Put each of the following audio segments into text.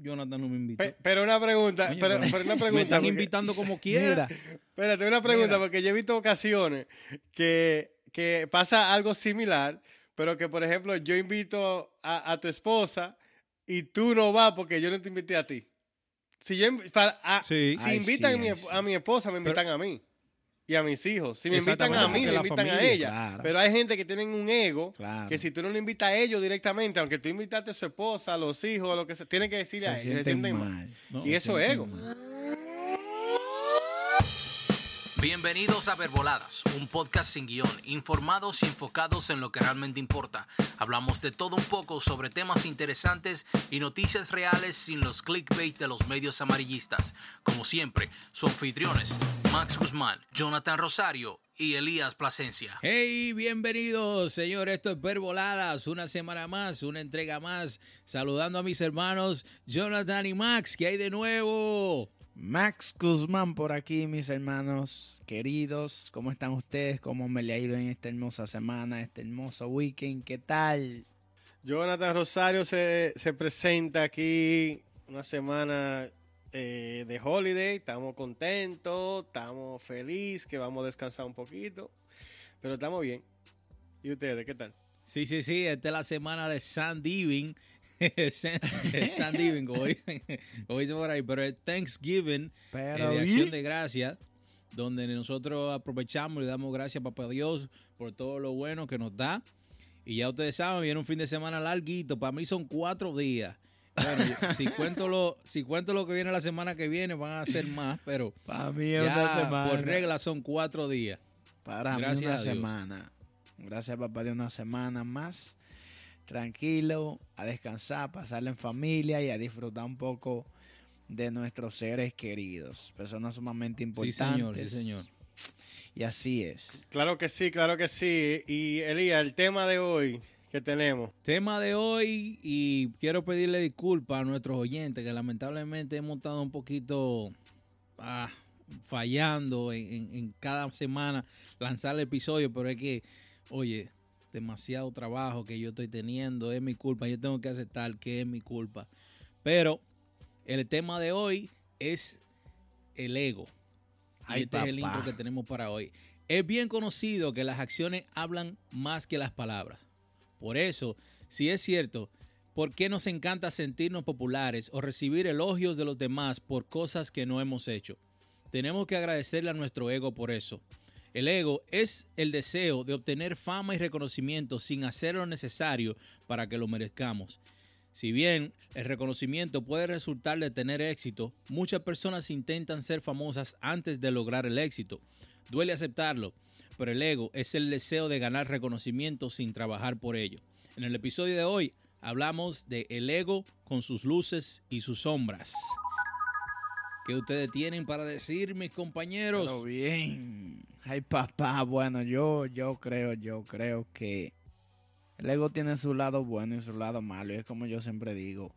Jonathan no me invitó. Pe- pero una pregunta, pero, una me pregunta. están porque- invitando como quiera. Espérate, una pregunta, Mira. porque yo he visto ocasiones que, que pasa algo similar, pero que, por ejemplo, yo invito a, a tu esposa y tú no vas porque yo no te invité a ti. Si, yo, para- a- Sí. si Ay, invitan sí, a, mi, a mi esposa, me invitan a mí. Y a mis hijos. Si me invitan a mí, me invitan a ella. claro. Pero hay gente que tienen un ego claro. que si tú no le invitas a ellos directamente, aunque tú invitaste a su esposa, a los hijos, a lo que sea, tienen que decirle a se ellos. se sienten mal. mal. No, Y se eso es ego. mal. Bienvenidos a Verboladas, un podcast sin guion, informados y enfocados en lo que realmente importa. Hablamos de todo un poco sobre temas interesantes y noticias reales sin los clickbait de los medios amarillistas. Como siempre, sus anfitriones, Max Guzmán, Jonathan Rosario y Elías Plasencia. Hey, bienvenidos, señor. Esto es Verboladas, una semana más, una entrega más. Saludando a mis hermanos Jonathan y Max, ¿qué hay de nuevo? Max Guzmán por aquí, mis hermanos queridos. ¿Cómo están ustedes? ¿Cómo me le ha ido en esta hermosa semana, este hermoso weekend? ¿Qué tal? Jonathan Rosario se, se presenta aquí una semana eh, de holiday. Estamos contentos, estamos felices, que vamos a descansar un poquito. Pero estamos bien. ¿Y ustedes qué tal? Sí, sí, sí, esta es la semana de San Diving. Como dicen, como dicen por ahí, pero es Thanksgiving, eh, Pero de acción de gracias, donde nosotros aprovechamos y damos gracias a Papá Dios por todo lo bueno que nos da. Y ya ustedes saben, viene un fin de semana larguito, para mí son cuatro días. Bueno, si cuento lo, si cuento lo que viene la semana que viene, van a ser más, pero Para mí es ya una semana. por regla son cuatro días. Para Gracias mí una a semana. Gracias papá de una semana más. Tranquilo, a descansar, a pasarla en familia y a disfrutar un poco de nuestros seres queridos. Personas sumamente Sí, importantes. señor, sí, señor. Y así es. Claro que sí, claro que sí. Y Elías, el tema de hoy que tenemos. Tema de hoy y quiero pedirle disculpas a nuestros oyentes que lamentablemente hemos estado un poquito ah, fallando en, en- en cada semana lanzar el episodio, pero es que, oye, demasiado trabajo que yo estoy teniendo, es mi culpa, yo tengo que aceptar que es mi culpa. Pero el tema de hoy es el ego. Y este es el intro que tenemos para hoy. Es bien conocido que las acciones hablan más que las palabras. Por eso, si es cierto, ¿por qué nos encanta sentirnos populares o recibir elogios de los demás por cosas que no hemos hecho? Tenemos que agradecerle a nuestro ego por eso. El ego es el deseo de obtener fama y reconocimiento sin hacer lo necesario para que lo merezcamos. Si bien el reconocimiento puede resultar de tener éxito, muchas personas intentan ser famosas antes de lograr el éxito. Duele aceptarlo, pero el ego es el deseo de ganar reconocimiento sin trabajar por ello. En el episodio de hoy hablamos de el ego con sus luces y sus sombras. ¿Qué ustedes tienen para decir, mis compañeros? Pero bien. Ay, papá, bueno, yo, yo creo, yo creo que el ego tiene su lado bueno y su lado malo. Y es como yo siempre digo,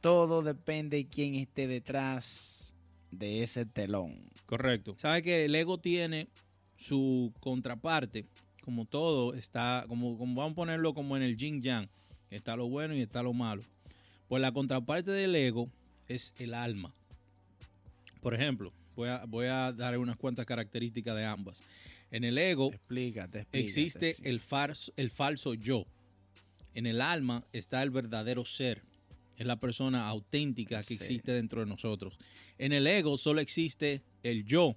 todo depende de quién esté detrás de ese telón. Correcto. Sabe que el ego tiene su contraparte, como todo está, como, como vamos a ponerlo como en el yin yang, está lo bueno y está lo malo. Pues la contraparte del ego es el alma. Por ejemplo, voy a, voy a dar unas cuantas características de ambas. En el ego Explícate, explícate. existe sí. el, falso, el falso yo. En el alma está el verdadero ser. Es la persona auténtica que Sí. existe dentro de nosotros. En el ego solo existe el yo,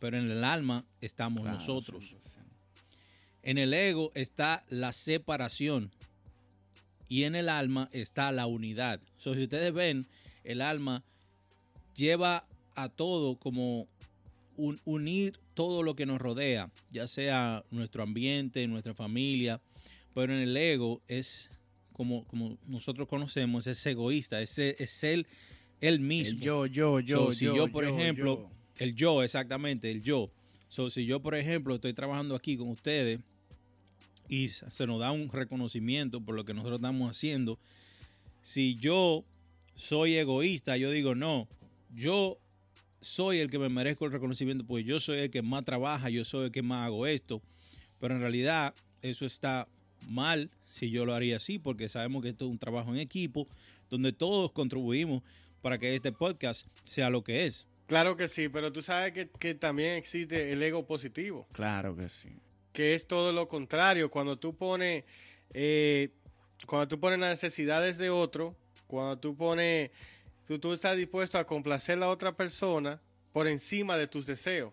pero en el alma estamos Claro, nosotros. sí. En el ego está la separación y en el alma está la unidad. So, si ustedes ven, el alma lleva a todo como un- unir todo lo que nos rodea, ya sea nuestro ambiente, nuestra familia, pero en el ego es como, como nosotros conocemos, es egoísta, es, es él, él mismo. El yo, yo, yo, So, si yo, por ejemplo, El yo, exactamente, el yo. So, si yo, por ejemplo, estoy trabajando aquí con ustedes y se nos da un reconocimiento por lo que nosotros estamos haciendo, si yo soy egoísta, yo digo, no, yo soy el que me merezco el reconocimiento porque yo soy el que más trabaja, yo soy el que más hago esto, pero en realidad eso está mal si yo lo haría así porque sabemos que esto es un trabajo en equipo, donde todos contribuimos para que este podcast sea lo que es. Claro que sí, pero tú sabes que, que también existe el ego positivo, Claro que sí. que es todo lo contrario. Cuando tú pones, eh, cuando tú pones las necesidades de otro, cuando tú pones, tú, tú estás dispuesto a complacer a la otra persona por encima de tus deseos.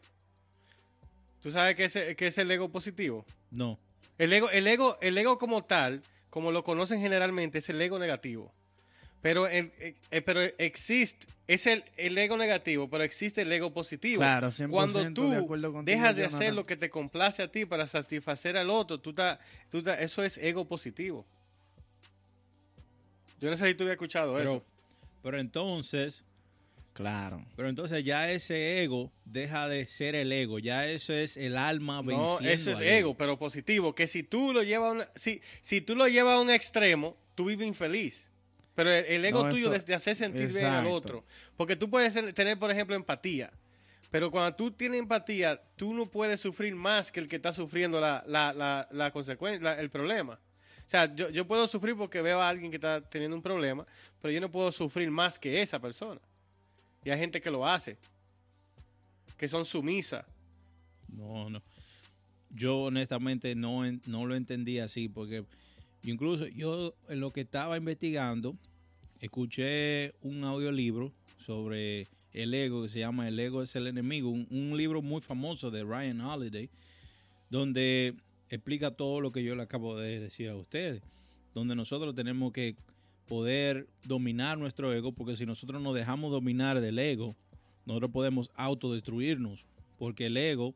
¿Tú sabes qué es, qué es el ego positivo? No. El ego, el ego, el ego como tal, como lo conocen generalmente, es el ego negativo. Pero, el, eh, eh, pero existe, es el, el ego negativo, pero existe el ego positivo. Claro, 100% Cuando tú contigo, dejas de hacer lo que te complace a ti para satisfacer al otro, tú ta- tú ta- eso es ego positivo. Yo no sé si tú habías escuchado Pero, eso. Pero entonces, Claro. pero entonces ya ese ego deja de ser el ego, ya eso es el alma No, venciendo. eso es ego, pero positivo. Que si tú lo llevas a una- si, si tú lo llevas a un extremo, tú vives infeliz. Pero el, el ego No, tuyo eso- es de hacer sentir bien al otro. Porque tú puedes tener, por ejemplo, empatía. Pero cuando tú tienes empatía, tú no puedes sufrir más que el que está sufriendo la, la, la, la consecuencia, el problema. O sea, yo, yo puedo sufrir porque veo a alguien que está teniendo un problema, pero yo no puedo sufrir más que esa persona. Y hay gente que lo hace, que son sumisas. No, no. Yo honestamente no, no lo entendí así porque incluso yo en lo que estaba investigando escuché un audiolibro sobre el ego que se llama El ego es el enemigo, un, un libro muy famoso de Ryan Holiday donde explica todo lo que yo le acabo de decir a ustedes, donde nosotros tenemos que poder dominar nuestro ego porque si nosotros nos dejamos dominar del ego, nosotros podemos autodestruirnos porque el ego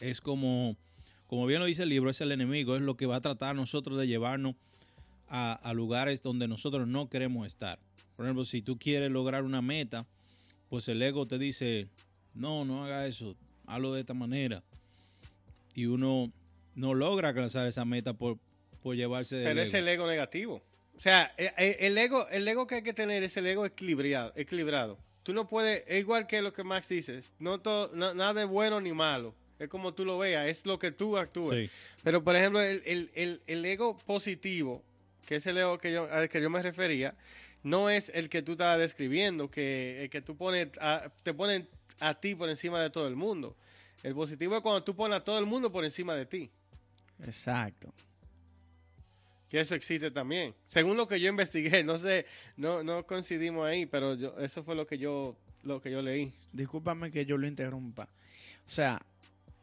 es como, como bien lo dice el libro, es el enemigo, es lo que va a tratar nosotros de llevarnos a, a lugares donde nosotros no queremos estar. Por ejemplo, si tú quieres lograr una meta, pues el ego te dice, no, no haga eso, hazlo de esta manera. Y uno no logra alcanzar esa meta por, por llevarse del Pero ego. es el ego negativo. O sea, e- e- el ego, el ego que hay que tener es el ego equilibrado. equilibrado. Tú no puedes, es igual que lo que Max dice, no todo, na- nada de bueno ni malo. Es como tú lo veas, es lo que tú actúes. Sí. Pero, por ejemplo, el, el- el- el ego positivo, que es el ego que yo, al que yo me refería, no es el que tú estabas describiendo, que el que tú pones, a- te ponen a ti por encima de todo el mundo. El positivo es cuando tú pones a todo el mundo por encima de ti. Exacto. Que eso existe también. Según lo que yo investigué, no sé, no, no coincidimos ahí, pero yo, eso fue lo que yo, lo que yo leí. Discúlpame que yo lo interrumpa. O sea,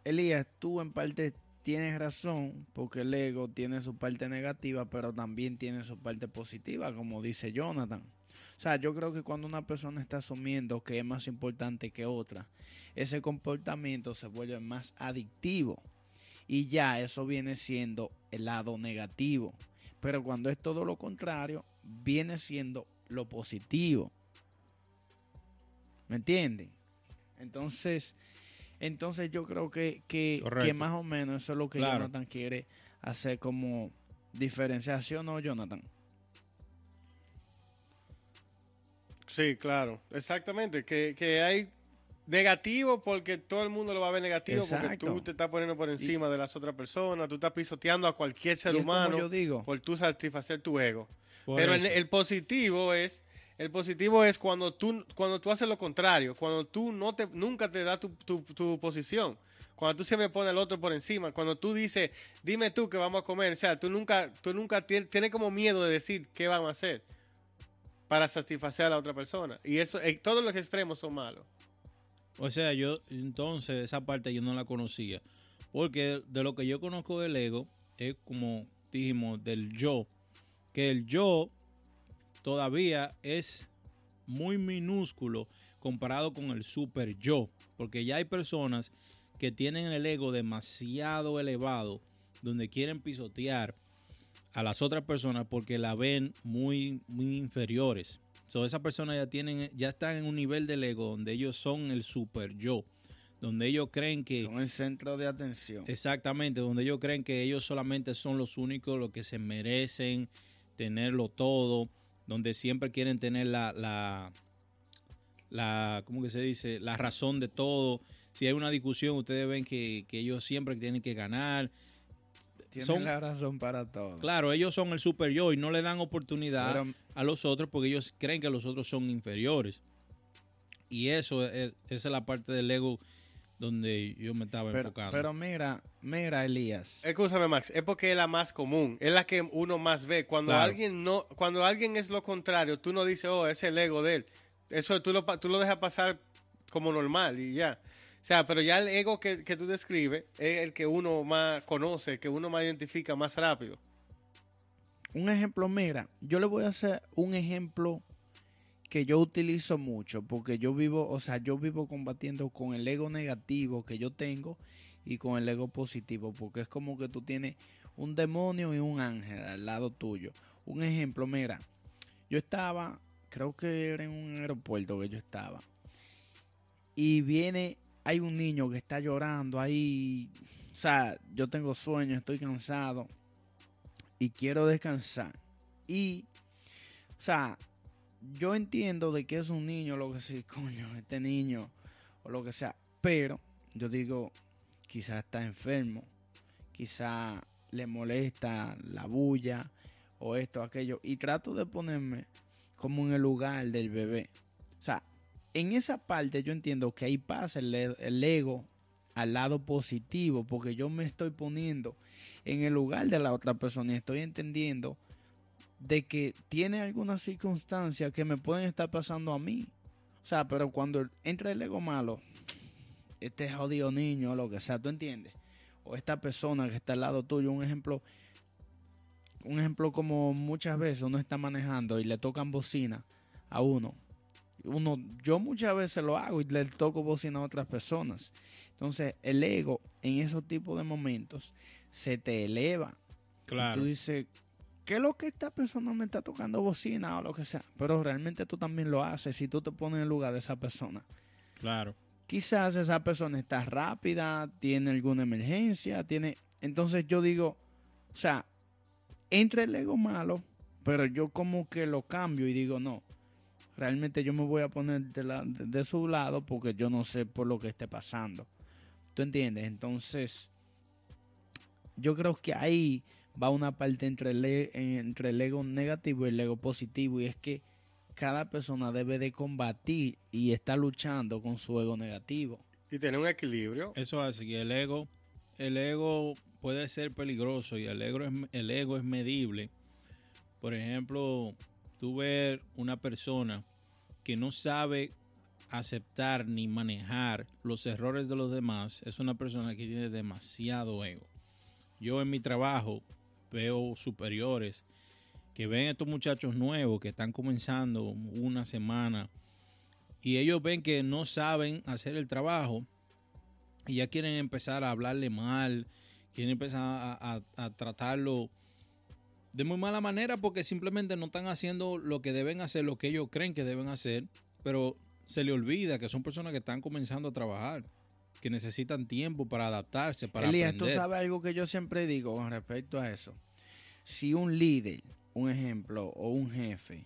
Elías, tú en parte tienes razón, porque el ego tiene su parte negativa, pero también tiene su parte positiva, como dice Jonathan. O sea, yo creo que cuando una persona está asumiendo que es más importante que otra, ese comportamiento se vuelve más adictivo. Y ya eso viene siendo el lado negativo. Pero cuando es todo lo contrario, viene siendo lo positivo. ¿Me entienden? Entonces, entonces yo creo que, que, más o menos eso es lo que Claro. Jonathan quiere hacer como diferenciación, ¿no, Jonathan? Sí, claro, exactamente. Que, que hay negativo porque todo el mundo lo va a ver negativo porque tú te estás poniendo por encima de las otras personas, tú estás pisoteando a cualquier ser humano yo digo, por tú satisfacer tu ego. Por Pero el, positivo es el positivo es cuando tú cuando tú haces lo contrario, cuando tú no te nunca te da tu, tu, tu posición. Cuando tú siempre pones al otro por encima, cuando tú dices, dime tú que vamos a comer, o sea, tú nunca, tú nunca tien- tienes como miedo de decir qué vamos a hacer para satisfacer a la otra persona. Y eso, eh, todos los extremos son malos. O sea, yo entonces esa parte yo no la conocía. Porque de lo que yo conozco del ego es como dijimos del yo. Que el yo todavía es muy minúsculo comparado con el super yo. Porque ya hay personas que tienen el ego demasiado elevado donde quieren pisotear a las otras personas porque la ven muy, muy inferiores. So, esas personas ya tienen, ya están en un nivel del ego donde ellos son el super yo, donde ellos creen que son el centro de atención. exactamente, donde ellos creen que ellos solamente son los únicos, los que se merecen tenerlo todo, donde siempre quieren tener la, la, la ¿cómo que se dice? La razón de todo. Si hay una discusión, ustedes ven que, que ellos siempre tienen que ganar. Tienen son, la razón para todo. claro, ellos son el super yo y no le dan oportunidad Pero- a los otros porque ellos creen que los otros son inferiores. Y eso es, esa es la parte del ego donde yo me estaba pero, enfocando. pero mira, mira, Elías. Escúchame, Max, es porque es la más común, es la que uno más ve. Cuando Claro. alguien no, cuando alguien es lo contrario, tú no dices, oh, es el ego de él. Eso tú lo, pa- tú lo dejas pasar como normal y ya. O sea, pero ya el ego que, que tú describes es el que uno más conoce, el que uno más identifica más rápido. Un ejemplo, mira, yo le voy a hacer un ejemplo que yo utilizo mucho porque yo vivo, o sea, yo vivo combatiendo con el ego negativo que yo tengo y con el ego positivo, porque es como que tú tienes un demonio y un ángel al lado tuyo. Un ejemplo, mira, yo estaba, creo que era en un aeropuerto que yo estaba, y viene, hay un niño que está llorando ahí, o sea, yo tengo sueño, estoy cansado y quiero descansar. Y, o sea, yo entiendo de que es un niño, lo que sea, coño, este niño, o lo que sea, pero yo digo, quizás está enfermo, quizás le molesta la bulla, o esto, aquello, y trato de ponerme como en el lugar del bebé. O sea, en esa parte yo entiendo que ahí pasa el, ego al lado positivo, porque yo me estoy poniendo en el lugar de la otra persona y estoy entendiendo de que tiene algunas circunstancias que me pueden estar pasando a mí. O sea, pero cuando entra el ego malo, este jodido niño, lo que sea, ¿tú entiendes? O esta persona que está al lado tuyo, un ejemplo, un ejemplo como muchas veces uno está manejando y le tocan bocina a uno. Uno, yo muchas veces lo hago y le toco bocina a otras personas. Entonces, el ego en esos tipos de momentos se te eleva. claro. Tú dices, ¿qué es lo que esta persona me está tocando bocina o lo que sea? Pero realmente tú también lo haces si tú te pones en el lugar de esa persona. Claro. Quizás esa persona está rápida, tiene alguna emergencia, tiene... Entonces yo digo, o sea, entre el ego malo, pero yo como que lo cambio y digo, no, realmente yo me voy a poner de, la- de- de su lado porque yo no sé por lo que esté pasando. ¿Tú entiendes? Entonces, yo creo que ahí va una parte entre el, entre el ego negativo y el ego positivo y es que cada persona debe de combatir y está luchando con su ego negativo. Y tener un equilibrio. Eso hace que el ego, el ego puede ser peligroso y el ego es, el ego es medible. Por ejemplo, tú ver una persona que no sabe aceptar ni manejar los errores de los demás, es una persona que tiene demasiado ego. Yo en mi trabajo veo superiores que ven a estos muchachos nuevos que están comenzando una semana y ellos ven que no saben hacer el trabajo y ya quieren empezar a hablarle mal, quieren empezar a, a- a tratarlo de muy mala manera porque simplemente no están haciendo lo que deben hacer, lo que ellos creen que deben hacer, pero se le olvida que son personas que están comenzando a trabajar, que necesitan tiempo para adaptarse, para Elías, aprender. tú sabes algo que yo siempre digo con respecto a eso. Si un líder, un ejemplo, o un jefe,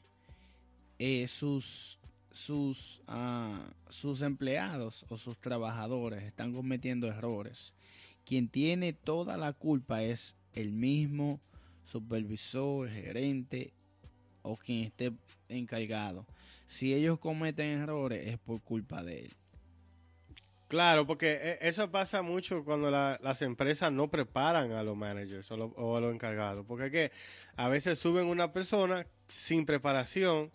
eh, sus, sus, ah, sus empleados o sus trabajadores están cometiendo errores, quien tiene toda la culpa es el mismo supervisor, gerente o quien esté encargado. Si ellos cometen errores es por culpa de él. Claro, porque eh, eso pasa mucho cuando la- las empresas no preparan a los managers o, o a los encargados. Porque es que a veces suben una persona sin preparación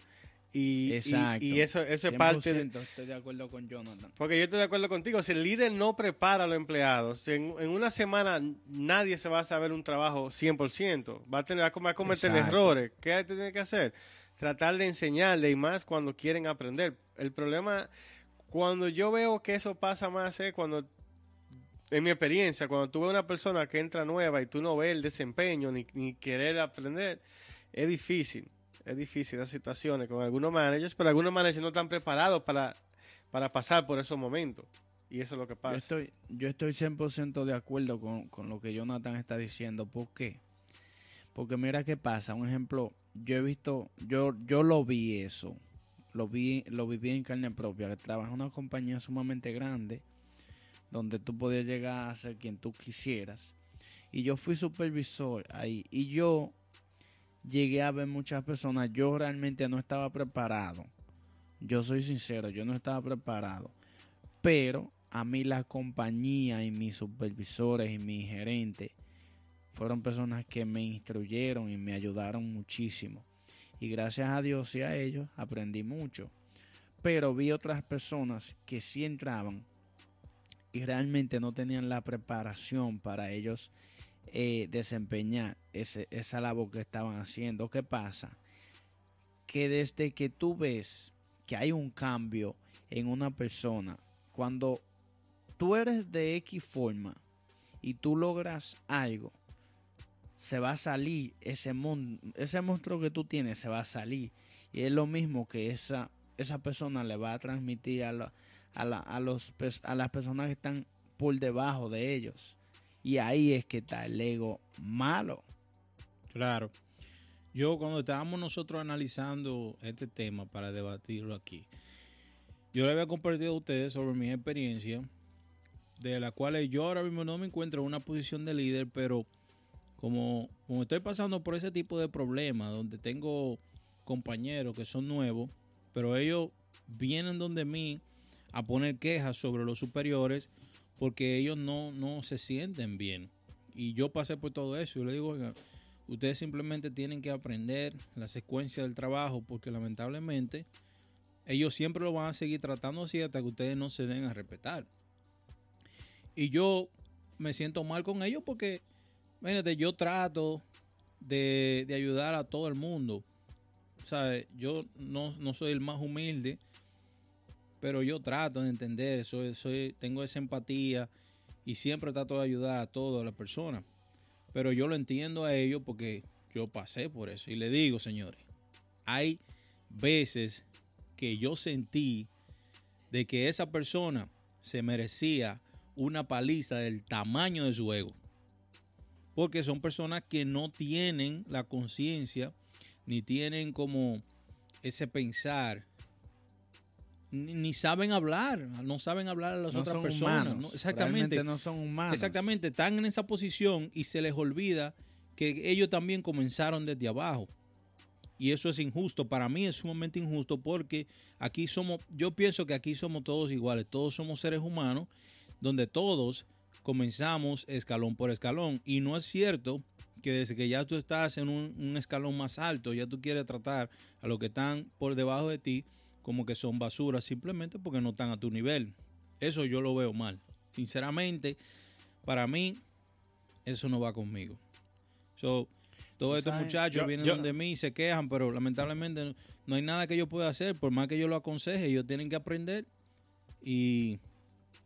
y, Exacto. y eso, eso es parte de, 100% estoy de acuerdo con Jonathan. Porque yo estoy de acuerdo contigo, si el líder no prepara a los empleados, si en, en una semana nadie se va a saber un trabajo 100%, va a tener va a com- va a cometer Exacto. errores. ¿Qué tiene que hacer? Tratar de enseñarle y más cuando quieren aprender. El problema, cuando yo veo que eso pasa más es cuando, en mi experiencia, cuando tú ves una persona que entra nueva y tú no ves el desempeño ni, ni querer aprender, es difícil. Es difícil las situaciones con algunos managers, pero algunos managers no están preparados para para pasar por esos momentos. Y eso es lo que Yo pasa. estoy, yo estoy 100% de acuerdo con, con lo que Jonathan está diciendo. ¿Por qué? Porque mira qué pasa. Un ejemplo, yo he visto, yo, yo lo vi eso. Lo vi, lo viví en carne propia. Que trabaja en una compañía sumamente grande. Donde tú podías llegar a ser quien tú quisieras. Y yo fui supervisor ahí. Y yo llegué a ver muchas personas. Yo realmente no estaba preparado. Yo soy sincero, yo no estaba preparado. Pero a mí la compañía y mis supervisores y mis gerentes fueron personas que me instruyeron y me ayudaron muchísimo. Y gracias a Dios y a ellos aprendí mucho. Pero vi otras personas que sí entraban y realmente no tenían la preparación para ellos eh, desempeñar esa labor que estaban haciendo. ¿Qué pasa? Que desde que tú ves que hay un cambio en una persona, cuando tú eres de X forma y tú logras algo, se va a salir ese, ese monstruo que tú tienes, se va a salir. Y es lo mismo que esa, esa persona le va a transmitir a, a, los, a las personas que están por debajo de ellos. Y ahí es que está el ego malo. Claro. Yo cuando estábamos nosotros analizando este tema para debatirlo aquí, yo le había compartido a ustedes sobre mi experiencia, de la cual yo ahora mismo no me encuentro en una posición de líder, pero como, como estoy pasando por ese tipo de problemas, donde tengo compañeros que son nuevos, pero ellos vienen donde mí a poner quejas sobre los superiores porque ellos no, no se sienten bien. Y yo pasé por todo eso. Yo le digo, ustedes simplemente tienen que aprender la secuencia del trabajo porque lamentablemente ellos siempre lo van a seguir tratando así hasta que ustedes no se den a respetar. Y yo me siento mal con ellos porque, imagínate, yo trato de, ayudar a todo el mundo. ¿Sabes? Yo no, no soy el más humilde pero yo trato de entender, soy, tengo esa empatía y siempre trato de ayudar a todas las personas. Pero yo lo entiendo a ellos porque yo pasé por eso. Y le digo, señores, hay veces que yo sentí de que esa persona se merecía una paliza del tamaño de su ego. Porque son personas que no tienen la conciencia ni tienen como ese pensar ni, saben hablar, no saben hablar a las otras personas. Exactamente. no son humanos. Exactamente, están en esa posición y se les olvida que ellos también comenzaron desde abajo. Y eso es injusto. Para mí es sumamente injusto porque aquí somos, yo pienso que aquí somos todos iguales, todos somos seres humanos, donde todos comenzamos escalón por escalón. Y no es cierto que desde que ya tú estás en un, un escalón más alto, ya tú quieres tratar a los que están por debajo de ti como que son basura simplemente porque no están a tu nivel. Eso yo lo veo mal. Sinceramente, para mí, eso no va conmigo. So, todos estos muchachos vienen donde mí y se quejan, pero lamentablemente no hay nada que yo pueda hacer, por más que yo lo aconseje, ellos tienen que aprender y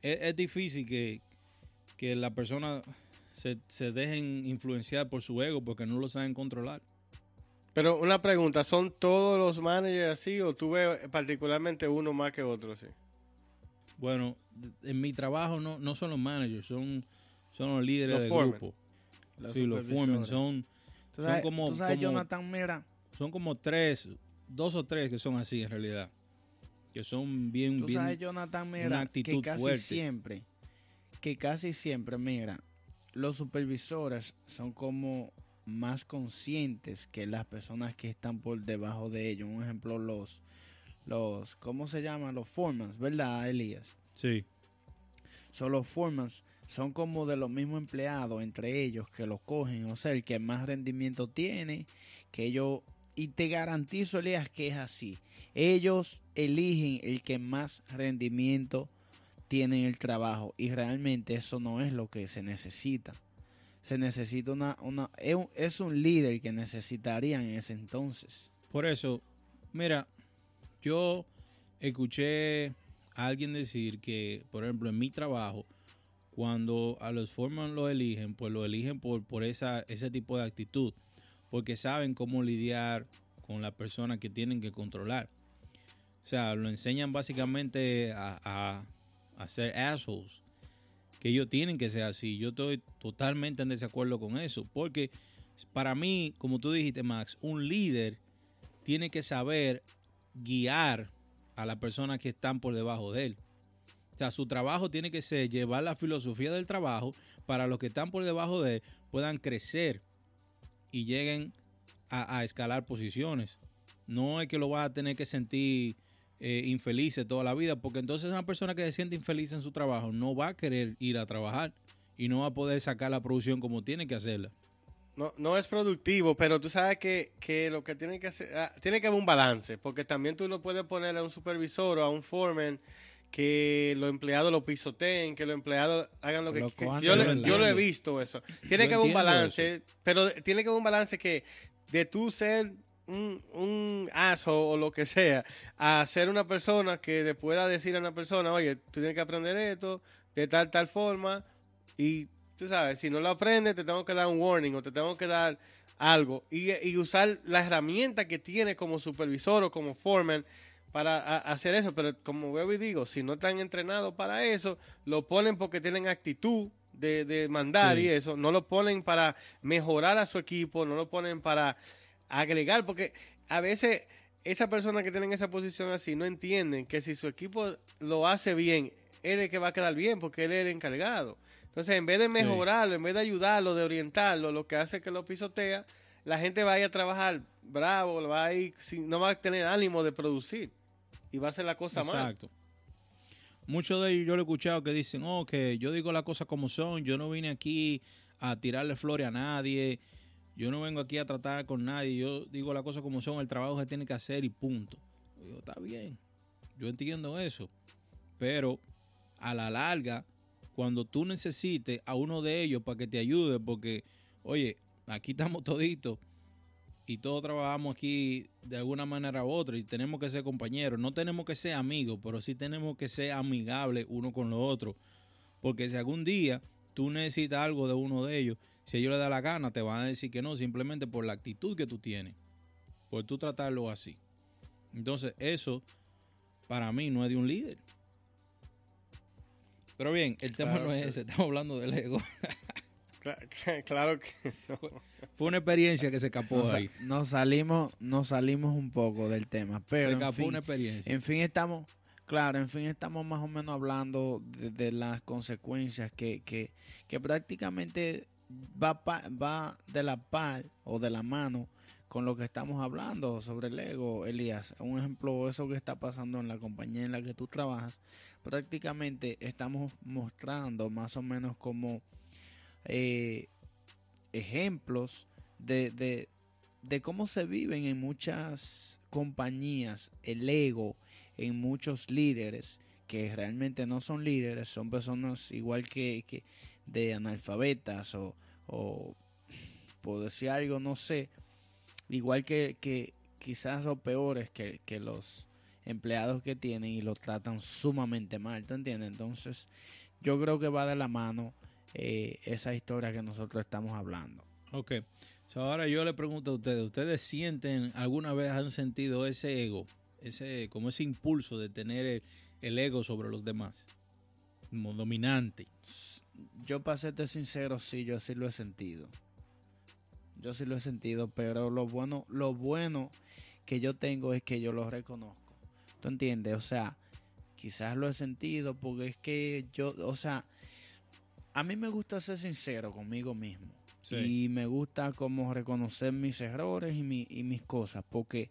es, difícil que, que la persona se, se dejen influenciar por su ego porque no lo saben controlar. Pero una pregunta, ¿son todos los managers así o tú ves particularmente uno más que otro así? Bueno, en mi trabajo no, no son los managers, son, son los líderes del grupo. sí, los foremen son, son como, Jonathan Mira? Son como tres, dos o tres que son así en realidad. Que son bien, ¿Tú bien. Sabes, Jonathan Mira, que casi siempre, que casi siempre, mira, los supervisores son como más conscientes que las personas que están por debajo de ellos. Un ejemplo, los, los, ¿cómo se llaman? Los formas, ¿verdad, Elías? Sí. Son los formas, son como de los mismos empleados entre ellos que los cogen, o sea, el que más rendimiento tiene, que ellos, y te garantizo, Elías, que es así. Ellos eligen el que más rendimiento tiene en el trabajo y realmente eso no es lo que se necesita se necesita una, una es un líder que necesitarían en ese entonces. Por eso, mira, yo escuché a alguien decir que, por ejemplo, en mi trabajo, cuando a los forman lo eligen, pues lo eligen por, por esa, ese tipo de actitud, porque saben cómo lidiar con la persona que tienen que controlar. O sea, lo enseñan básicamente a, a, a ser assholes que ellos tienen que ser así. Yo estoy totalmente en desacuerdo con eso, porque para mí, como tú dijiste, Max, un líder tiene que saber guiar a las personas que están por debajo de él. O sea, su trabajo tiene que ser llevar la filosofía del trabajo para los que están por debajo de él puedan crecer y lleguen a, escalar posiciones. No es que lo vas a tener que sentir eh, infelices toda la vida, porque entonces una persona que se siente infeliz en su trabajo no va a querer ir a trabajar y no va a poder sacar la producción como tiene que hacerla. No, no es productivo, pero tú sabes que, que lo que tiene que hacer, ah, tiene que haber un balance, porque también tú no puedes poner a un supervisor o a un foreman que los empleados lo pisoteen, que los empleados hagan lo que que- yo, lo- verdad. yo lo he visto eso. Tiene Yo que haber un balance, pero tiene que haber un balance que de tú ser un, un aso o lo que sea, a ser una persona que le pueda decir a una persona, oye, tú tienes que aprender esto de tal, tal forma, y tú sabes, si no lo aprendes, te tengo que dar un warning o te tengo que dar algo, y, y usar la herramienta que tiene como supervisor o como foreman para a- hacer eso, pero como veo y digo, si no están entrenados para eso, lo ponen porque tienen actitud de, de mandar Sí. y eso, no lo ponen para mejorar a su equipo, no lo ponen para agregar, porque a veces esa persona que tienen esa posición así no entienden que si su equipo lo hace bien, él es el que va a quedar bien porque él es el encargado. Entonces, en vez de mejorarlo, en vez de ayudarlo, de orientarlo, lo que hace que lo pisotea, la gente va a ir a trabajar bravo, va a ir no va a tener ánimo de producir y va a hacer la cosa mal. Exacto. Muchos de ellos yo lo he escuchado que dicen, oh, que yo digo las cosas como son, yo no vine aquí a tirarle flores a nadie, yo no vengo aquí a tratar con nadie, yo digo las cosas como son, el trabajo se tiene que hacer y punto. Yo digo, está bien, yo entiendo eso, pero a la larga, cuando tú necesites a uno de ellos para que te ayude, porque, oye, aquí estamos toditos y todos trabajamos aquí de alguna manera u otra y tenemos que ser compañeros. No tenemos que ser amigos, pero sí tenemos que ser amigables uno con los otros. Porque si algún día tú necesitas algo de uno de ellos, si ellos le da la gana, te van a decir que no, simplemente por la actitud que tú tienes. Por tú tratarlo así. Entonces, eso para mí no es de un líder. Pero bien, el tema Claro no es que- ese, estamos hablando del ego. Cla- Claro que no. Fue una experiencia que se escapó Nos, ahí. nos salimos, nos salimos un poco del tema, pero Se en escapó fin, una experiencia. en fin estamos, claro, en fin estamos más o menos hablando de, de las consecuencias que, que, que prácticamente va, de la par o de la mano con lo que estamos hablando sobre el ego, Elías. Un ejemplo, eso que está pasando en la compañía en la que tú trabajas, prácticamente estamos mostrando más o menos como eh, ejemplos de, de, de cómo se viven en muchas compañías el ego en muchos líderes que realmente no son líderes, son personas igual que de analfabetas o, o por decir algo, no sé, igual que, que quizás o peores que, que los empleados que tienen y lo tratan sumamente mal, ¿tú entiendes? Entonces, yo creo que va de la mano eh, esa historia que nosotros estamos hablando. Ok. Ahora yo le pregunto a ustedes, ¿ustedes sienten, alguna vez han sentido ese ego, ese, como ese impulso de tener el, el ego sobre los demás? Dominante. Yo para serte sincero, sí, yo sí lo he sentido. Yo sí lo he sentido, pero lo bueno, lo bueno que yo tengo es que yo lo reconozco. ¿Tú entiendes? O sea, quizás lo he sentido porque es que yo, o sea, a mí me gusta ser sincero conmigo mismo. Sí. Y me gusta como reconocer mis errores y, mi- y mis cosas, porque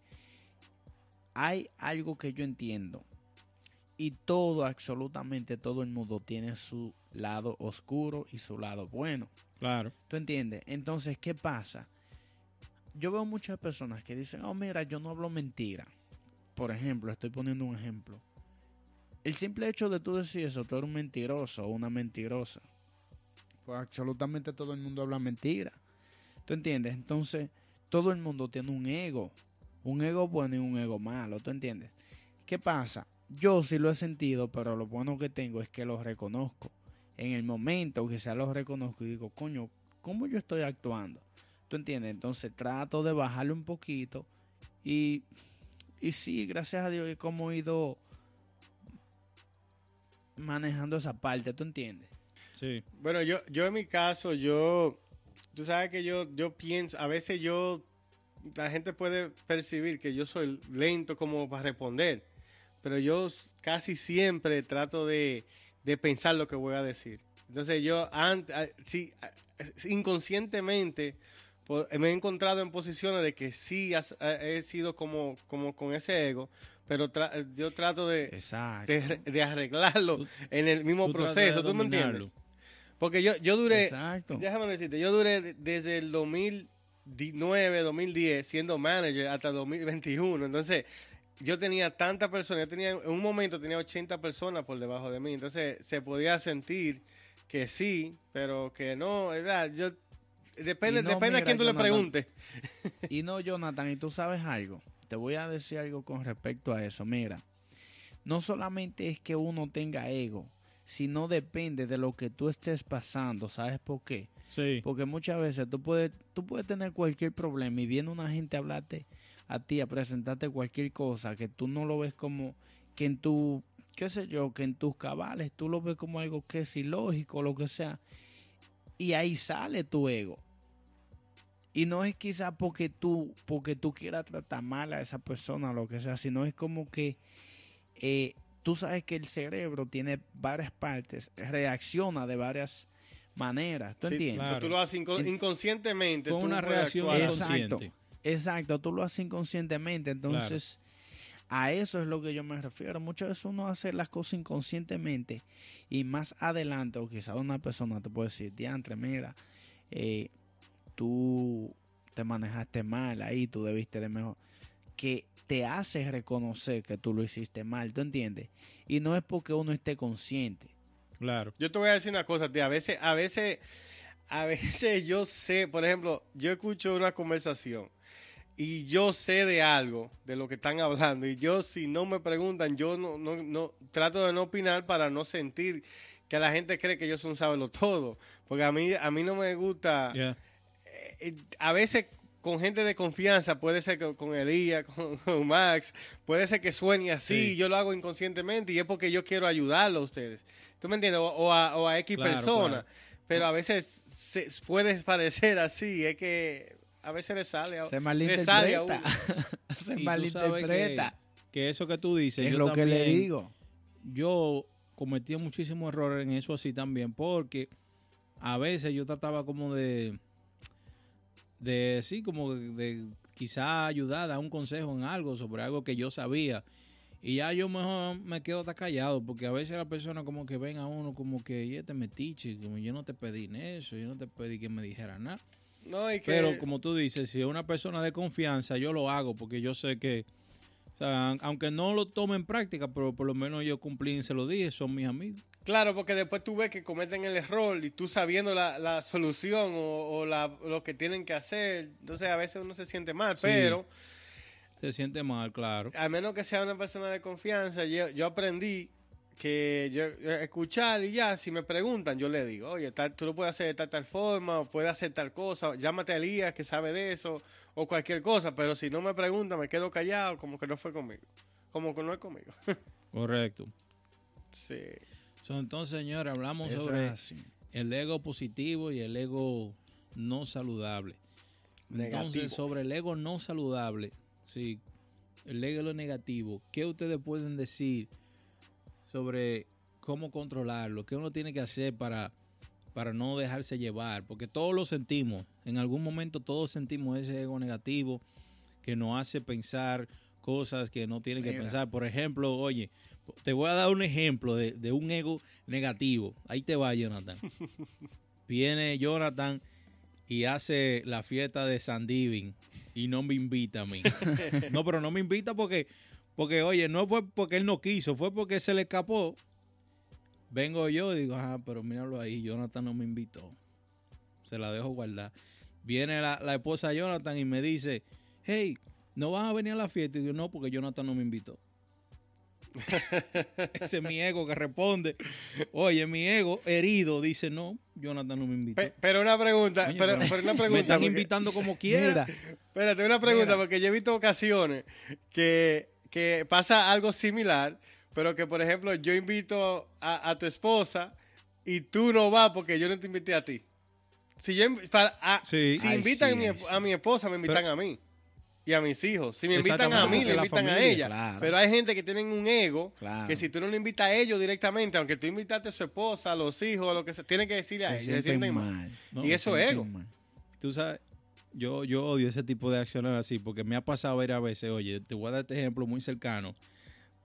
hay algo que yo entiendo. Y todo, absolutamente todo el mundo tiene su lado oscuro y su lado bueno. Claro. ¿Tú entiendes? Entonces, ¿qué pasa? Yo veo muchas personas que dicen, oh, mira, yo no hablo mentira. Por ejemplo, estoy poniendo un ejemplo. El simple hecho de tú decir eso, tú eres un mentiroso o una mentirosa. Pues absolutamente todo el mundo habla mentira. ¿Tú entiendes? Entonces, todo el mundo tiene un ego. Un ego bueno y un ego malo. ¿Tú entiendes? ¿Qué pasa? Yo sí lo he sentido, pero lo bueno que tengo es que lo reconozco. En el momento quizás lo reconozco y digo, coño, ¿cómo yo estoy actuando? ¿Tú entiendes? Entonces trato de bajarle un poquito y, y sí, gracias a Dios es como he ido manejando esa parte, ¿tú entiendes? Sí. Bueno, yo, yo en mi caso, yo, tú sabes que yo, yo pienso, a veces yo, la gente puede percibir que yo soy lento como para responder, pero yo casi siempre trato de, de pensar lo que voy a decir. Entonces yo ant- a- sí, inconscientemente me he encontrado en posiciones de que sí he sido como, como con ese ego, pero tra- yo trato de, de, de arreglarlo Tú- en el mismo Tú proceso, ¿tú me entiendes? Porque yo, yo duré, Exacto. déjame decirte, yo duré de- desde el 2009, 2010 siendo manager hasta el 2021. Entonces, yo tenía tantas personas, yo tenía, en un momento tenía 80 personas por debajo de mí. Entonces, se podía sentir que sí, pero que no, ¿verdad? Yo, depende no, depende a mira, quién tú le preguntes. Y no, Jonathan, y tú sabes algo. Te voy a decir algo con respecto a eso. Mira, no solamente es que uno tenga ego, sino depende de lo que tú estés pasando. ¿Sabes por qué? Sí. Porque muchas veces tú puedes, tú puedes tener cualquier problema y viene una gente a hablarte a ti, a presentarte cualquier cosa que tú no lo ves como que en tu, qué sé yo, que en tus cabales tú lo ves como algo que es ilógico, lo que sea. Y ahí sale tu ego. Y no es quizás porque tú, porque tú quieras tratar mal a esa persona o lo que sea, sino es como que eh, tú sabes que el cerebro tiene varias partes, reacciona de varias maneras. ¿Tú Sí, entiendes? Claro. tú lo haces inco- En- inconscientemente. Tú una reacción. Exacto. Exacto, tú lo haces inconscientemente. Entonces, a eso es lo que yo me refiero. Muchas veces uno hace las cosas inconscientemente y más adelante, o quizás una persona te puede decir, diantre, mira, eh, tú te manejaste mal ahí, tú debiste de mejor. Que te hace reconocer que tú lo hiciste mal, ¿tú entiendes? Y no es porque uno esté consciente. Claro. Yo te voy a decir una cosa, tío. A veces, a veces, a veces yo sé, por ejemplo, yo escucho una conversación y yo sé de algo, de lo que están hablando, y yo si no me preguntan, yo no, no, no trato de no opinar para no sentir que la gente cree que yo soy un sábelo todo. Porque a mí, a mí no me gusta. Yeah. eh, a veces con gente de confianza, puede ser con, con Elías, con, con Max, puede ser que suene así, Sí. yo lo hago inconscientemente y es porque yo quiero ayudarlo a ustedes. ¿Tú me entiendes? O, o a, o a X Claro, persona. claro. Pero a veces se, puede parecer así, es que a veces le sale a, Se le sale a malinterpreta. Se Y sabes que, malinterpreta. que eso que tú dices, Es yo lo que le digo. yo cometí muchísimos errores en eso así también, porque a veces yo trataba como de, de sí, como de, de quizá ayudar, dar un consejo en algo sobre algo que yo sabía. Y ya yo mejor me quedo hasta callado, porque a veces la persona como que ven a uno como que, y este metiche, como yo no te pedí en eso, yo no te pedí que me dijera nada. No, y que, Pero como tú dices, si es una persona de confianza, yo lo hago porque yo sé que, o sea, aunque no lo tome en práctica, pero por lo menos yo cumplí y se lo dije, son mis amigos. Claro, porque después tú ves que cometen el error y tú sabiendo la, la solución o, o la- lo que tienen que hacer, entonces a veces uno se siente mal, Sí. pero Se siente mal, claro. a menos que sea una persona de confianza, yo, yo aprendí que yo eh, escuchar y ya, si me preguntan, yo le digo, oye, tal, tú lo puedes hacer de tal, tal forma, o puedes hacer tal cosa, llámate a Elías que sabe de eso, o cualquier cosa, pero si no me preguntan, me quedo callado, como que no fue conmigo, como que no es conmigo. Correcto. sí. So, entonces, señores, hablamos Eso sobre el ego positivo y el ego no saludable. Negativo. Entonces, sobre el ego no saludable, sí, el ego negativo, ¿qué ustedes pueden decir sobre cómo controlarlo? ¿Qué uno tiene que hacer para, para no dejarse llevar? Porque todos lo sentimos, en algún momento todos sentimos ese ego negativo que nos hace pensar cosas que no tienen que Mira. pensar. Por ejemplo, oye, te voy a dar un ejemplo de, de un ego negativo. Ahí te va, Jonathan. Viene Jonathan y hace la fiesta de San Divin y no me invita a mí. no, pero no me invita porque, porque, oye, no fue porque él no quiso, fue porque se le escapó. Vengo yo y digo, ajá, pero míralo ahí, Jonathan no me invitó. Se la dejo guardar. Viene la, la esposa de Jonathan y me dice, hey, ¿no vas a venir a la fiesta? Y digo, no, porque Jonathan no me invitó. Ese es mi ego que responde. Oye, mi ego herido dice, no, Jonathan no me invitó. Pe- pero una pregunta, pero, una me pregunta. están porque- invitando como quiera. Mira, Espérate, una pregunta, Mira. porque yo he visto ocasiones que, que pasa algo similar, pero que, por ejemplo, yo invito a, a tu esposa y tú no vas porque yo no te invité a ti. Si, yo, para, a- Sí. si Ay, invitan sí, a, mi, a mi esposa, me invitan a mí. y a mis hijos. Si me invitan a mí, le invitan a ella. claro. Pero hay gente que tienen un ego Claro. que si tú no le invitas a ellos directamente, aunque tú invitaste a su esposa, a los hijos, a lo que sea, tienen que decirle a se ellos. se sienten mal. mal. No, y se eso es ego. mal. Tú sabes, yo, yo odio ese tipo de acciones así, porque me ha pasado varias veces, oye, te voy a dar este ejemplo muy cercano,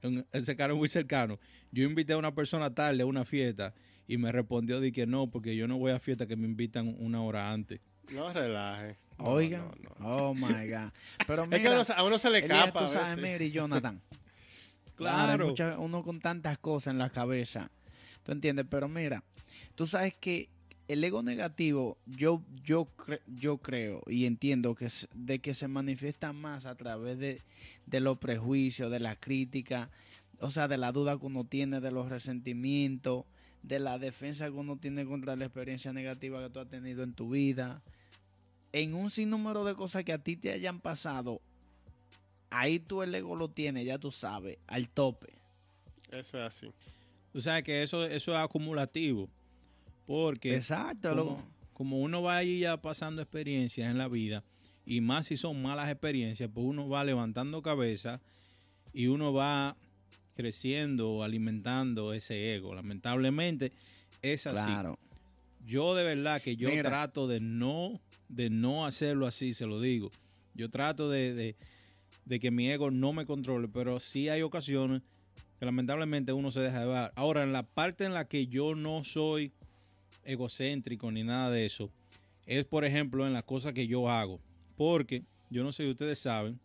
un cercano muy cercano. Yo invité a una persona tarde a una fiesta y me respondió de que no, porque yo no voy a fiesta que me invitan una hora antes. No relaje. No, Oiga, no, no. oh my God. Pero Es que a mira, uno, se- a uno se le Elías, escapa. tú a sabes. Mary y Jonathan. Claro. mucha- uno con tantas cosas en la cabeza. ¿Tú entiendes? Pero mira, tú sabes que el ego negativo, yo, yo, cre- yo creo y entiendo que es- de que se manifiesta más a través de, de los prejuicios, de la crítica, o sea, de la duda que uno tiene, de los resentimientos, de la defensa que uno tiene contra la experiencia negativa que tú has tenido en tu vida. En un sinnúmero de cosas que a ti te hayan pasado, ahí tú el ego lo tienes, ya tú sabes, al tope. Eso es así. Tú sabes que eso, eso es acumulativo, porque Exacto, como, uno va ahí ya pasando experiencias en la vida, y más si son malas experiencias, pues uno va levantando cabeza y uno va creciendo, alimentando ese ego. Lamentablemente es así. Claro. Yo de verdad que yo Mira. trato de no, de no hacerlo así, se lo digo. Yo trato de, de- de que mi ego no me controle, pero sí hay ocasiones que lamentablemente uno se deja llevar. Ahora, en la parte en la que yo no soy egocéntrico ni nada de eso, es por ejemplo en las cosas que yo hago. Porque yo no sé si ustedes saben,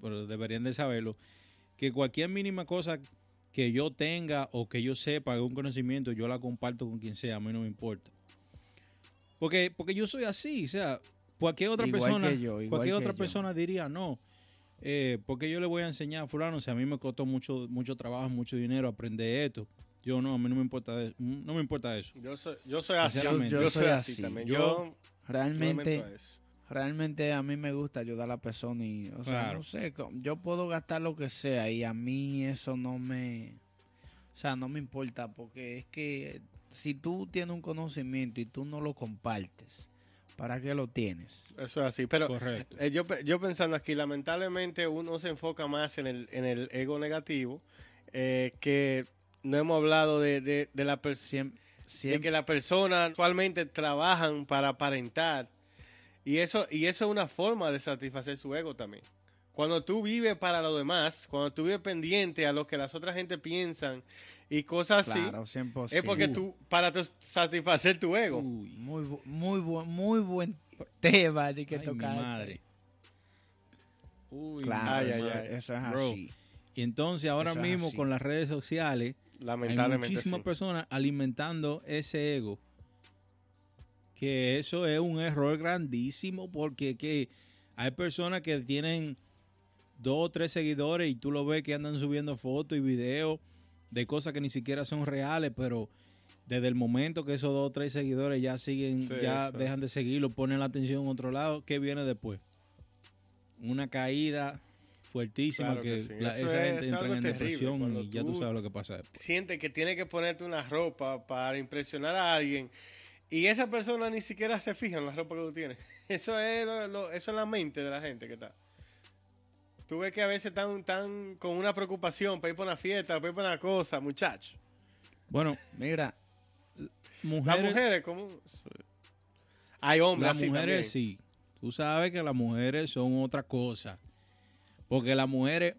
pero deberían de saberlo, que cualquier mínima cosa que yo tenga o que yo sepa, algún conocimiento, yo la comparto con quien sea, a mí no me importa. Porque, porque yo soy así, o sea, cualquier otra Igual persona, que yo, cualquier que otra yo. persona diría no. Eh, porque yo le voy a enseñar a fulano, o sea, a mí me costó mucho, mucho trabajo, mucho dinero aprender esto. Yo no, a mí no me importa, de- no me importa eso. Yo soy, yo soy así. Yo, Sinceramente. yo Yo soy así, así. también. Yo- Realmente, eso. realmente a mí me gusta ayudar a la persona y, o sea, no sé, yo puedo gastar lo que sea y a mí eso no me, o sea, no me importa porque es que si tú tienes un conocimiento y tú no lo compartes, ¿para qué lo tienes? Eso es así. Pero Correcto. eh, yo, yo pensando aquí, lamentablemente uno se enfoca más en el, en el ego negativo, eh, que no hemos hablado de, de, de la persona. De que las personas actualmente trabajan para aparentar. Y eso, y eso es una forma de satisfacer su ego también. Cuando tú vives para los demás, cuando tú vives pendiente a lo que las otras gente piensan y cosas así, claro, 100%. es porque tú, para tu- satisfacer tu ego. Uy, muy bu- muy bu- muy buen tema de que ay, mi tocar. madre. Uy, Claro, Ay, eso, ay, ay. eso es Bro. así. Y entonces ahora Eso mismo así. con las redes sociales hay Lamentablemente. muchísimas sí. personas alimentando ese ego. Que eso es un error grandísimo porque que hay personas que tienen dos o tres seguidores y tú lo ves que andan subiendo fotos y videos de cosas que ni siquiera son reales, pero desde el momento que esos dos o tres seguidores ya siguen, Sí, ya dejan de seguirlo, ponen la atención en otro lado, ¿qué viene después? Una caída fuertísima Claro que que, sí. la- esa es- gente es entra en depresión y ya tú sabes lo que pasa después. Siente que tiene que ponerte una ropa para impresionar a alguien y esa persona ni siquiera se fija en la ropa que tú tienes. Eso es, lo- lo- eso es la mente de la gente que está. Tú ves que a veces están, están con una preocupación para ir para una fiesta, para ir para una cosa, muchachos. Bueno, Mira, mujeres, Las mujeres, ¿cómo? Hay hombres las así mujeres también. sí. Tú sabes que las mujeres son otra cosa. Porque las mujeres,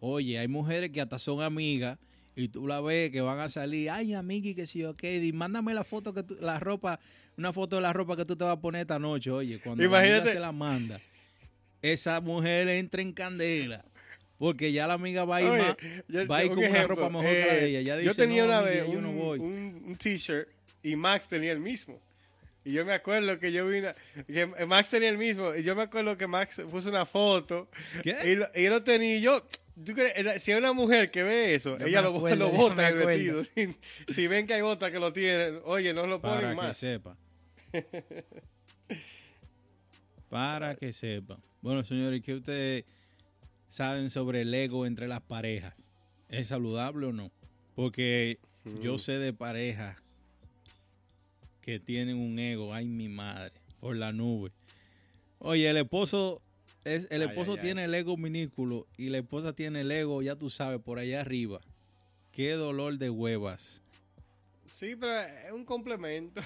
oye, hay mujeres que hasta son amigas y tú la ves que van a salir, ay, amigui, que si yo di, mándame la foto que tú, la ropa, una foto de la ropa que tú te vas a poner esta noche, oye, cuando la Imagínate. amiga se la manda, esa mujer entra en candela. Porque ya la amiga va a ir Oye, más, yo- va a ir con una ropa mejor que la de eh, ella. Ya yo dice, tenía "No, una amiga, vez yo un, no voy". un- un t-shirt y Max tenía el mismo. Y yo me acuerdo que yo vine, que Max tenía el mismo. Y yo me acuerdo que Max puso una foto ¿Qué? y, lo, y lo tenía. Y yo, ¿tú crees? Si hay una mujer que ve eso, Yo ella lo, acuerdo, lo bota el vestido. Si, si ven que hay otra que lo tienen, oye, no lo Para ponen que más. sepa. Para que sepa. Bueno, señores, ¿qué ustedes saben sobre el ego entre las parejas? ¿Es saludable o no? Porque yo Mm. sé de parejas que tienen un ego, ay mi madre, por la nube. Oye, el esposo es, el esposo ay, ay. tiene el ego minúsculo y la esposa tiene el ego, ya tú sabes, por allá arriba. Qué dolor de huevas. Sí, pero es un complemento.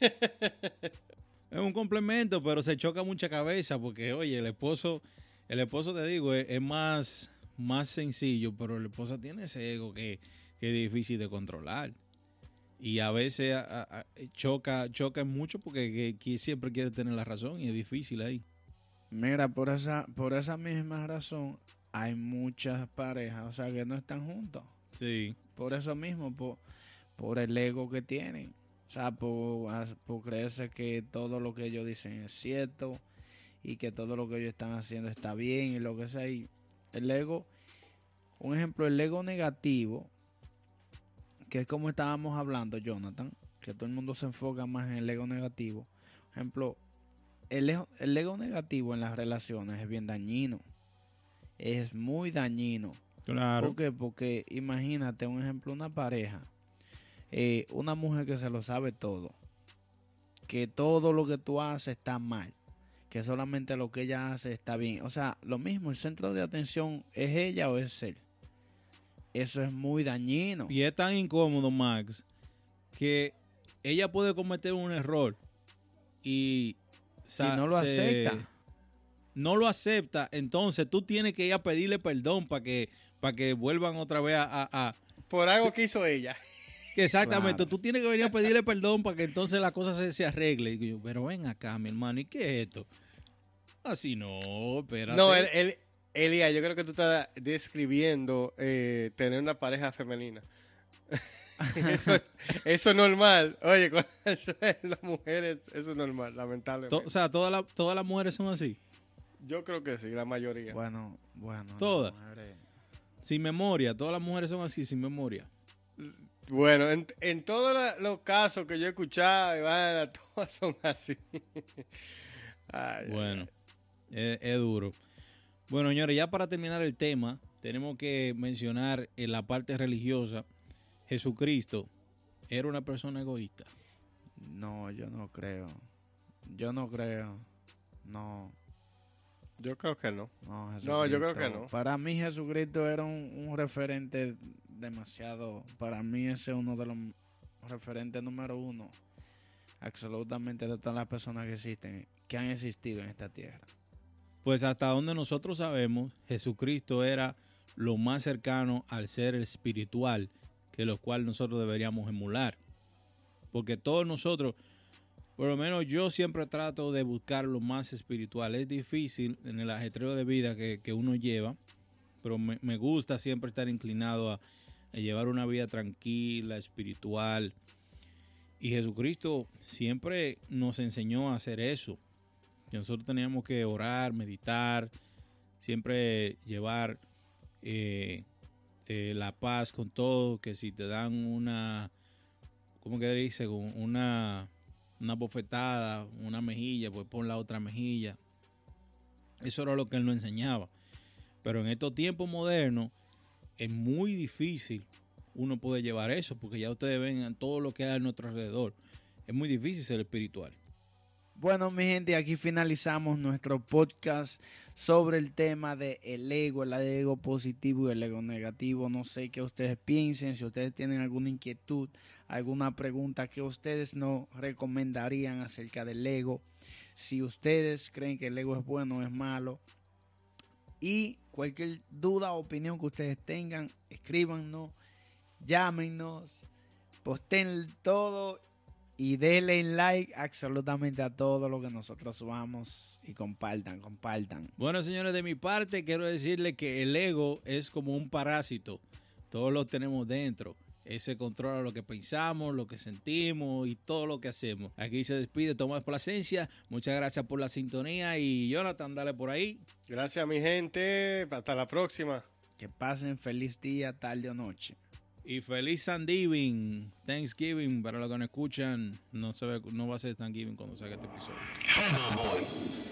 Es un complemento, pero se choca mucha cabeza porque, oye, el esposo, el esposo te digo, es, es más, más sencillo, pero la esposa tiene ese ego que, que es difícil de controlar. Y a veces a- a- a- choca, choca mucho porque que- que siempre quiere tener la razón y es difícil ahí. Mira, por esa, por esa misma razón hay muchas parejas, o sea, que no están juntos. Sí. Por eso mismo, por, por el ego que tienen. O sea, por, por creerse que todo lo que ellos dicen es cierto y que todo lo que ellos están haciendo está bien y lo que sea. Y el ego, un ejemplo, el ego negativo, que es como estábamos hablando, Jonathan, que todo el mundo se enfoca más en el ego negativo. Por ejemplo, el ego, el ego negativo en las relaciones es bien dañino. Es muy dañino. Claro. ¿Por qué? Porque imagínate, un ejemplo, una pareja, eh, una mujer que se lo sabe todo, que todo lo que tú haces está mal, que solamente lo que ella hace está bien. O sea, lo mismo, el centro de atención es ella o es él. Eso es muy dañino. Y es tan incómodo, Max, que ella puede cometer un error y, Y no lo se- acepta. No lo acepta, entonces tú tienes que ir a pedirle perdón para que, para que vuelvan otra vez a, a- a- Por algo que hizo ella. que exactamente, Claro. tú tienes que venir a pedirle perdón para que entonces la cosa se, se arregle. Y yo, pero ven acá, mi hermano, ¿y qué es esto? Así no, espérate. No, él, él- Elías, yo creo que tú estás describiendo eh, tener una pareja femenina. eso, eso es normal. Oye, con eso es las mujeres, eso es normal, lamentablemente. To- o sea, todas las todas las mujeres son así, yo creo que sí, la mayoría. Bueno, bueno. Todas. sin memoria. Todas las mujeres son así, sin memoria. Bueno, en, en todos la- los casos que yo he escuchado, Ivana, todas son así. Ay, Bueno, es, es duro. Bueno, señores, ya para terminar el tema, tenemos que mencionar en la parte religiosa, Jesucristo era una persona egoísta. No, yo no creo. Yo no creo. No. Yo creo que no. No, No, yo creo que no. Para mí Jesucristo era un, un referente demasiado, para mí ese es uno de los referentes número uno, absolutamente de todas las personas que existen, que han existido en esta tierra. Pues hasta donde nosotros sabemos, Jesucristo era lo más cercano al ser espiritual, que lo cual nosotros deberíamos emular. Porque todos nosotros, por lo menos yo siempre trato de buscar lo más espiritual. Es difícil en el ajetreo de vida que, que uno lleva, pero me, gusta siempre estar inclinado a, a llevar una vida tranquila, espiritual. Y Jesucristo siempre nos enseñó a hacer eso. Que nosotros teníamos que orar, meditar, siempre llevar eh, eh, la paz con todo, que si te dan una, ¿cómo que dice? Un- Una, una bofetada, una mejilla, pues pon la otra mejilla. Eso era lo que él nos enseñaba. Pero en estos tiempos modernos es muy difícil uno poder llevar eso, porque ya ustedes ven todo lo que hay a nuestro alrededor. Es muy difícil ser espiritual. Bueno, mi gente, aquí finalizamos nuestro podcast sobre el tema de el ego, el ego positivo y el ego negativo. No sé qué ustedes piensen, si ustedes tienen alguna inquietud, alguna pregunta que ustedes nos recomendarían acerca del ego, si ustedes creen que el ego es bueno o es malo. Y cualquier duda o opinión que ustedes tengan, escríbanos, llámenos, posten todo y denle like absolutamente a todo lo que nosotros subamos y compartan, compartan. Bueno, señores, de mi parte quiero decirles que el ego es como un parásito. Todos lo tenemos dentro. Ese controla lo que pensamos, lo que sentimos y todo lo que hacemos. Aquí se despide Tomás Plasencia. Muchas gracias por la sintonía y Jonathan, dale por ahí. Gracias, mi gente. Hasta la próxima. Que pasen feliz día, tarde o noche. Y feliz Thanksgiving, Thanksgiving para los que no escuchan. No, se ve- no va a ser Thanksgiving cuando salga este episodio.